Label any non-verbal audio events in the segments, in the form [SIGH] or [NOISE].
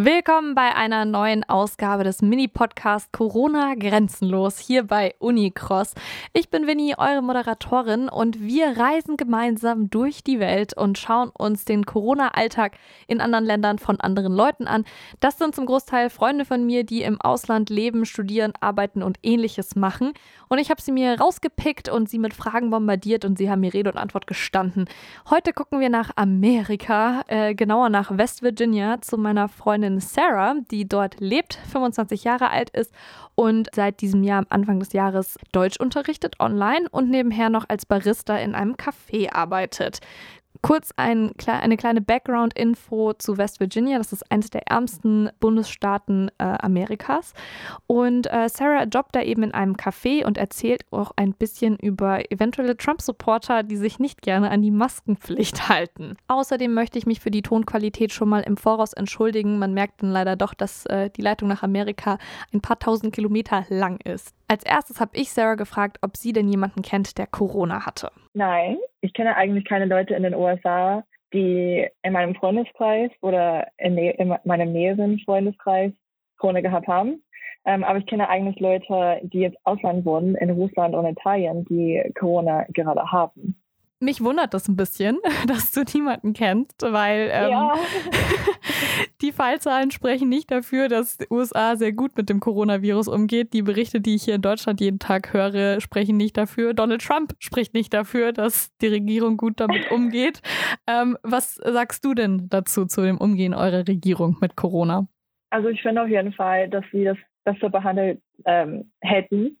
Willkommen bei einer neuen Ausgabe des Mini-Podcasts Corona Grenzenlos hier bei Unicross. Ich bin Winnie, eure Moderatorin, und wir reisen gemeinsam durch die Welt und schauen uns den Corona-Alltag in anderen Ländern von anderen Leuten an. Das sind zum Großteil Freunde von mir, die im Ausland leben, studieren, arbeiten und ähnliches machen. Und ich habe sie mir rausgepickt und sie mit Fragen bombardiert und sie haben mir Rede und Antwort gestanden. Heute gucken wir nach Amerika, äh, genauer nach West Virginia zu meiner Freundin Sarah, die dort lebt, 25 Jahre alt ist und seit diesem Jahr, am Anfang des Jahres, Deutsch unterrichtet online und nebenher noch als Barista in einem Café arbeitet. Kurz ein, eine kleine Background-Info zu West Virginia. Das ist eines der ärmsten Bundesstaaten äh, Amerikas. Und äh, Sarah jobbt da eben in einem Café und erzählt auch ein bisschen über eventuelle Trump-Supporter, die sich nicht gerne an die Maskenpflicht halten. Außerdem möchte ich mich für die Tonqualität schon mal im Voraus entschuldigen. Man merkt dann leider doch, dass äh, die Leitung nach Amerika ein paar tausend Kilometer lang ist. Als erstes habe ich Sarah gefragt, ob sie denn jemanden kennt, der Corona hatte. Nein, ich kenne eigentlich keine Leute in den USA, die in meinem Freundeskreis oder in, in meinem näheren Freundeskreis Corona gehabt haben. Ähm, aber ich kenne eigentlich Leute, die jetzt Ausland wohnen, in Russland und Italien, die Corona gerade haben mich wundert das ein bisschen, [LAUGHS] dass du niemanden kennst, weil ähm, ja. [LAUGHS] die Fallzahlen sprechen nicht dafür, dass die USA sehr gut mit dem Coronavirus umgeht. Die Berichte, die ich hier in Deutschland jeden Tag höre, sprechen nicht dafür. Donald Trump spricht nicht dafür, dass die Regierung gut damit [LAUGHS] umgeht. Ähm, was sagst du denn dazu, zu dem Umgehen eurer Regierung mit Corona? Also ich finde auf jeden Fall, dass sie das besser behandelt ähm, hätten.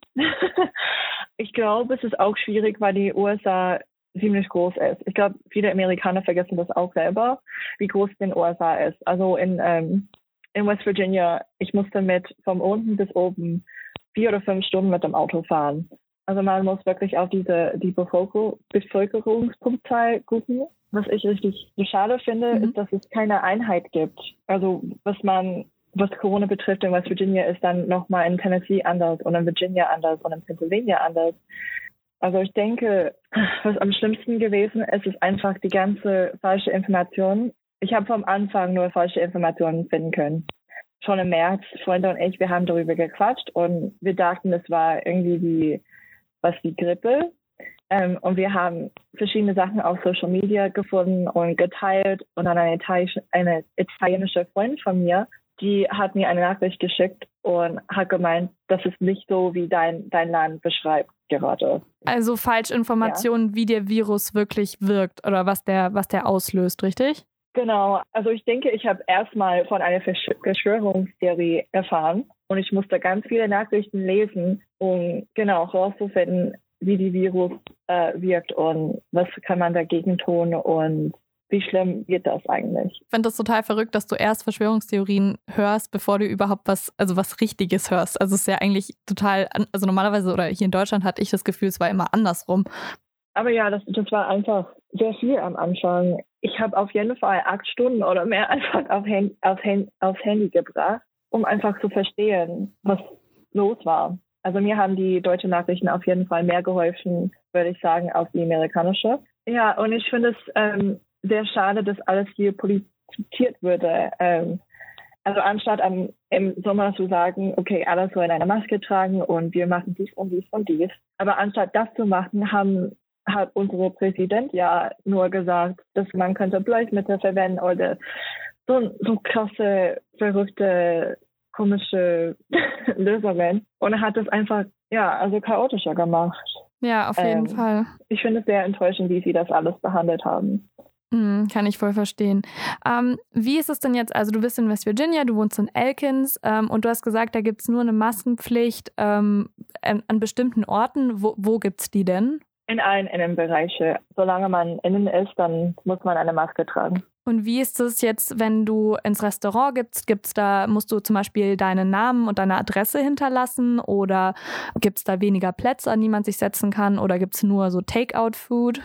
ich glaube, es ist auch schwierig, weil die USA ziemlich groß ist. Ich glaube, viele Amerikaner vergessen das auch selber, wie groß den USA ist. Also in, ähm, in West Virginia, ich musste mit von unten bis oben vier oder fünf Stunden mit dem Auto fahren. Also man muss wirklich auf diese die Bevölker Bevölkerungspunktzahl gucken. Was ich richtig schade finde, mhm. ist, dass es keine Einheit gibt. Also was man was Corona betrifft in West Virginia ist dann nochmal in Tennessee anders und in Virginia anders und in Pennsylvania anders. Also ich denke, was am schlimmsten gewesen ist, ist einfach die ganze falsche Information. Ich habe vom Anfang nur falsche Informationen finden können. Schon im März, Freunde und ich, wir haben darüber gequatscht und wir dachten, es war irgendwie die, was die Grippe. Ähm, und wir haben verschiedene Sachen auf Social Media gefunden und geteilt. Und dann eine, italienische, eine italienische Freundin von mir die hat mir eine Nachricht geschickt und hat gemeint, das ist nicht so, wie dein, dein Land beschreibt gerade. Also Falschinformationen, ja. wie der Virus wirklich wirkt oder was der, was der auslöst, richtig? Genau. Also ich denke, ich habe erstmal von einer Verschwörungstheorie erfahren und ich musste ganz viele Nachrichten lesen, um genau herauszufinden, wie die Virus äh, wirkt und was kann man dagegen tun und wie schlimm wird das eigentlich? Ich finde das total verrückt, dass du erst Verschwörungstheorien hörst, bevor du überhaupt was, also was Richtiges hörst. Also es ist ja eigentlich total, also normalerweise oder hier in Deutschland hatte ich das Gefühl, es war immer andersrum. Aber ja, das, das war einfach sehr viel am Anfang. Ich habe auf jeden Fall acht Stunden oder mehr [LAUGHS] einfach auf, Hand, auf, Hand, aufs Handy gebracht, um einfach zu verstehen, was los war. Also mir haben die deutschen Nachrichten auf jeden Fall mehr geholfen, würde ich sagen, als die amerikanische. Ja, und ich finde es ähm, sehr schade, dass alles hier politisiert würde. Ähm, also anstatt am, im Sommer zu sagen, okay, alle sollen eine Maske tragen und wir machen dies und dies und dies. Aber anstatt das zu machen, haben, hat unsere Präsident ja nur gesagt, dass man könnte Bleichmittel verwenden oder so, so krasse, verrückte, komische [LAUGHS] Lösungen. Und er hat das einfach, ja, also chaotischer gemacht. Ja, auf jeden ähm, Fall. Ich finde es sehr enttäuschend, wie sie das alles behandelt haben. Mhm, kann ich voll verstehen. Ähm, wie ist es denn jetzt? Also, du bist in West Virginia, du wohnst in Elkins ähm, und du hast gesagt, da gibt es nur eine Maskenpflicht ähm, an, an, bestimmten Orten. Wo, wo gibt es die denn? In allen Innenbereichen. Solange man innen ist, dann muss man eine Maske tragen. Und wie ist es jetzt, wenn du ins Restaurant gibst? Gibt's da, musst du zum Beispiel deinen Namen und deine Adresse hinterlassen oder gibt es da weniger Plätze, an die man sich setzen kann oder gibt es nur so Takeout-Food?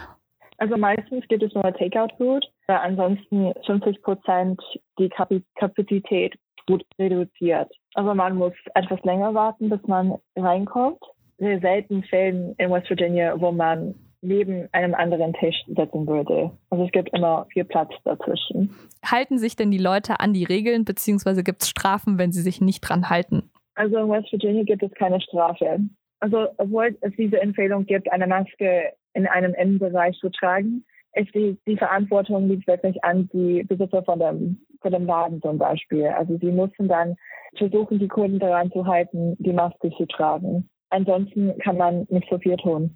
Also meistens gibt es nur Takeout-Food, ansonsten 50 Prozent die Kapazität gut reduziert. Also man muss etwas länger warten, bis man reinkommt. Sehr selten Fällen in West Virginia, wo man neben einem anderen Tisch setzen würde. Also es gibt immer viel Platz dazwischen. Halten sich denn die Leute an die Regeln, beziehungsweise gibt es Strafen, wenn sie sich nicht dran halten? Also in West Virginia gibt es keine Strafe. Also obwohl es diese Empfehlung gibt, eine Maske in einem Innenbereich zu tragen, ist die, die Verantwortung liegt wirklich an die Besitzer von dem, von dem Laden zum Beispiel. Also sie müssen dann versuchen, die Kunden daran zu halten, die Maske zu tragen. Ansonsten kann man nicht so viel tun.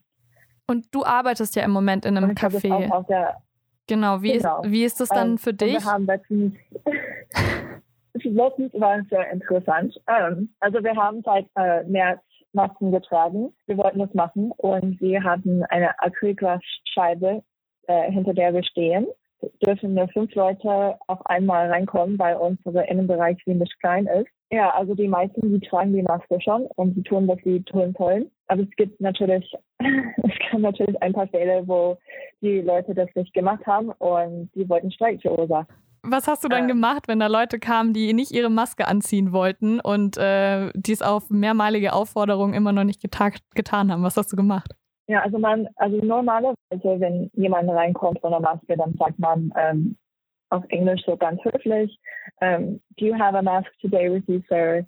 Und du arbeitest ja im Moment in einem Café. genau, wie, genau. Ist, wie ist das dann ähm, für dich? Wir haben letztens, [LAUGHS] letztens war es sehr interessant. Ähm, also wir haben seit äh, März Masken getragen. Wir wollten das machen und wir hatten eine Acrylglasscheibe, äh, hinter der wir stehen. Dürfen nur fünf Leute auf einmal reinkommen, weil unser Innenbereich ziemlich klein ist. Ja, also die meisten, die tragen die Maske schon und die tun, was sie tun sollen. Aber es gibt natürlich, [LAUGHS] es kann natürlich ein paar Fälle, wo die Leute das nicht gemacht haben und die wollten Streik verursachen. Was hast du dann äh, gemacht, wenn da Leute kamen, die nicht ihre Maske anziehen wollten und äh, dies auf mehrmalige Aufforderungen immer noch nicht getan haben? Was hast du gemacht? Ja, also man, also normalerweise, wenn jemand reinkommt ohne Maske, dann sagt man ähm, auf Englisch so ganz höflich, ähm, do you have a mask today with you, sir?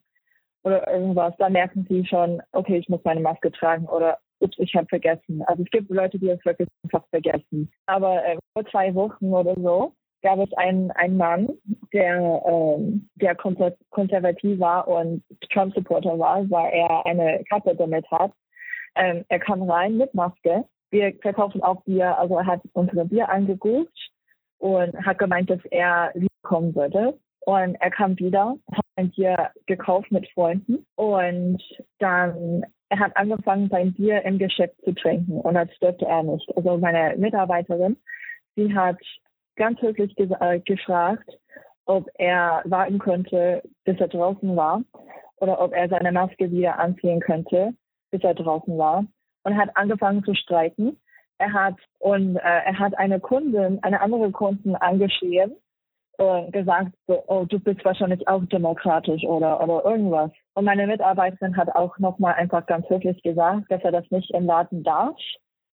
Oder irgendwas. Da merken sie schon, okay, ich muss meine Maske tragen oder ups, ich habe vergessen. Also es gibt Leute, die es wirklich einfach vergessen. Aber äh, vor zwei Wochen oder so gab es einen, einen Mann, der, ähm, der konservativ war und Trump-Supporter war, weil er eine Kappe damit hat. Ähm, er kam rein mit Maske. Wir verkaufen auch Bier, also er hat unsere Bier angeguckt und hat gemeint, dass er wiederkommen würde. Und er kam wieder, hat ein Bier gekauft mit Freunden und dann er hat angefangen, sein Bier im Geschäft zu trinken und das dürfte er nicht. Also meine Mitarbeiterin, sie hat ganz höflich ge äh, gefragt, ob er warten könnte, bis er draußen war oder ob er seine Maske wieder anziehen könnte, bis er draußen war und hat angefangen zu streiten er hat und äh, er hat eine Kundin, eine andere Kundin angeschrien und gesagt, so, oh, du bist wahrscheinlich auch demokratisch oder oder irgendwas. Und meine Mitarbeiterin hat auch nochmal einfach ganz höflich gesagt, dass er das nicht im Laden darf.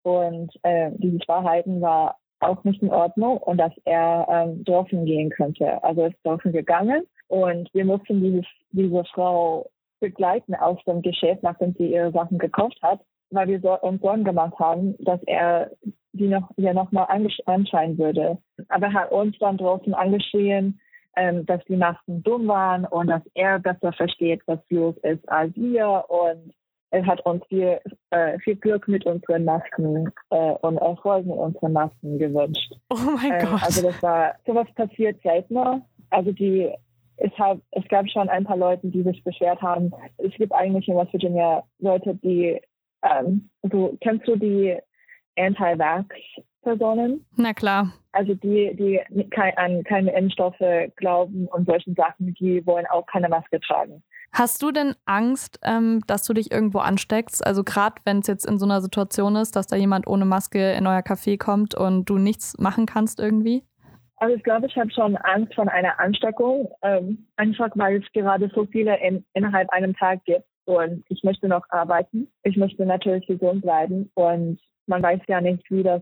Und äh, dieses Verhalten war auch nicht in Ordnung und dass er ähm, draußen gehen könnte. Also ist draußen gegangen und wir mussten dieses, diese Frau begleiten aus dem Geschäft, nachdem sie ihre Sachen gekauft hat weil wir uns Sorgen gemacht haben, dass er sie noch ja nochmal anschreien würde. Aber er hat uns dann draußen angeschrien, ähm, dass die Masken dumm waren und dass er besser versteht, was los ist als wir. Und er hat uns viel, äh, viel Glück mit unseren Masken äh, und Erfolg mit unseren Masken gewünscht. Oh mein ähm, Gott. Also das war, sowas passiert seltener. Also die, es, hat, es gab schon ein paar Leute, die sich beschwert haben. Es gibt eigentlich in West Virginia Leute, die ähm, du kennst du die Anti-Vax-Personen? Na klar. Also die, die an keine Impfstoffe glauben und solchen Sachen, die wollen auch keine Maske tragen. Hast du denn Angst, ähm, dass du dich irgendwo ansteckst? Also gerade wenn es jetzt in so einer Situation ist, dass da jemand ohne Maske in euer Café kommt und du nichts machen kannst irgendwie? Also ich glaube, ich habe schon Angst von einer Ansteckung, ähm, einfach weil es gerade so viele in, innerhalb einem Tag gibt. Und ich möchte noch arbeiten. Ich möchte natürlich gesund bleiben. Und man weiß ja nicht, wie das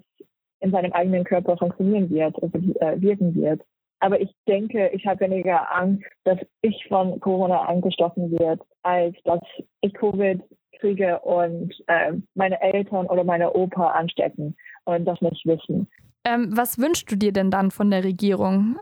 in seinem eigenen Körper funktionieren wird, also äh, wirken wird. Aber ich denke, ich habe weniger Angst, dass ich von Corona angestochen wird, als dass ich Covid kriege und äh, meine Eltern oder meine Opa anstecken und das nicht wissen. Ähm, was wünschst du dir denn dann von der Regierung?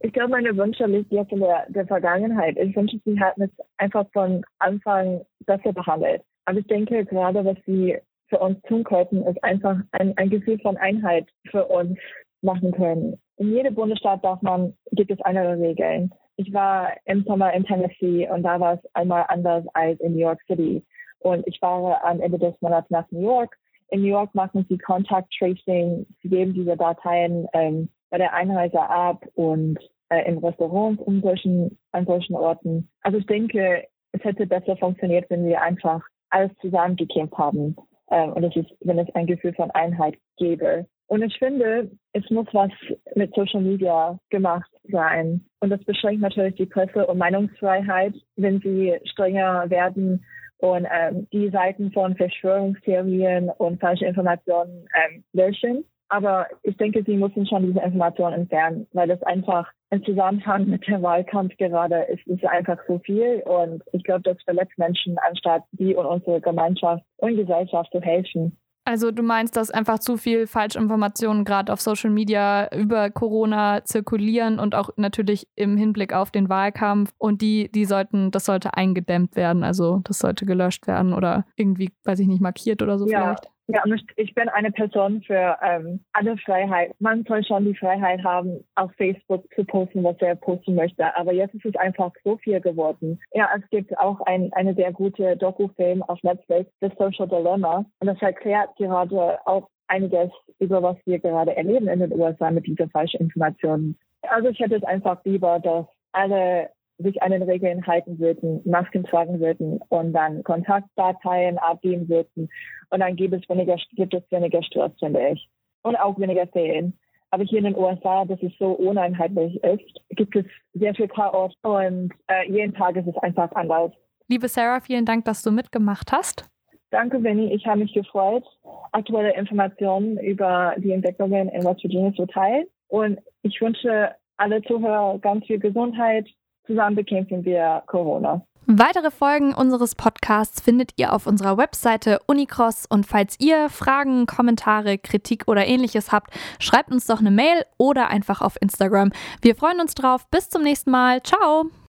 Ich glaube, meine Wünsche liegen jetzt in der, der Vergangenheit. Ich wünsche, sie hätten es einfach von Anfang besser behandelt. Aber ich denke, gerade was sie für uns tun könnten, ist einfach ein, ein Gefühl von Einheit für uns machen können. In jedem Bundesstaat darf man, gibt es andere Regeln. Ich war im Sommer in Tennessee und da war es einmal anders als in New York City. Und ich fahre am Ende des Monats nach New York. In New York machen sie Contact Tracing. Sie geben diese Dateien ähm, bei der Einreise ab und äh, in Restaurants in solchen, an solchen Orten. Also ich denke, es hätte besser funktioniert, wenn wir einfach alles zusammengekämpft haben. Ähm, und es ist, wenn es ein Gefühl von Einheit gäbe. Und ich finde, es muss was mit Social Media gemacht sein. Und das beschränkt natürlich die Presse- und Meinungsfreiheit, wenn sie strenger werden und ähm, die Seiten von Verschwörungstheorien und falsche Informationen ähm, löschen. Aber ich denke, sie müssen schon diese Informationen entfernen, weil das einfach im Zusammenhang mit dem Wahlkampf gerade ist, ist einfach so viel. Und ich glaube, das verletzt Menschen, anstatt die und unsere Gemeinschaft und Gesellschaft zu helfen. Also du meinst, dass einfach zu viel Falschinformationen gerade auf Social Media über Corona zirkulieren und auch natürlich im Hinblick auf den Wahlkampf und die, die sollten, das sollte eingedämmt werden, also das sollte gelöscht werden oder irgendwie, weiß ich nicht, markiert oder so ja. vielleicht. Ja, ich bin eine Person für ähm, alle Freiheit. Man soll schon die Freiheit haben, auf Facebook zu posten, was er posten möchte. Aber jetzt ist es einfach so viel geworden. Ja, es gibt auch ein, eine sehr gute Doku-Film auf Netflix, The Social Dilemma. Und das erklärt gerade auch einiges über was wir gerade erleben in den USA mit dieser falschen Informationen. Also ich hätte es einfach lieber, dass alle sich an den Regeln halten würden, Masken tragen würden und dann Kontaktdateien abgeben würden. Und dann gibt es weniger, gibt es weniger Stress, finde ich. Und auch weniger Ferien. Aber hier in den USA, dass es so uneinheitlich ist, gibt es sehr viel Chaos und äh, jeden Tag ist es einfach anders. Liebe Sarah, vielen Dank, dass du mitgemacht hast. Danke, Winnie. Ich habe mich gefreut, aktuelle Informationen über die Entwicklungen in West Virginia zu teilen. Und ich wünsche alle Zuhörer ganz viel Gesundheit, Zusammen bekämpfen wir Corona. Weitere Folgen unseres Podcasts findet ihr auf unserer Webseite Unicross und falls ihr Fragen, Kommentare, Kritik oder ähnliches habt, schreibt uns doch eine Mail oder einfach auf Instagram. Wir freuen uns drauf. Bis zum nächsten Mal. Ciao!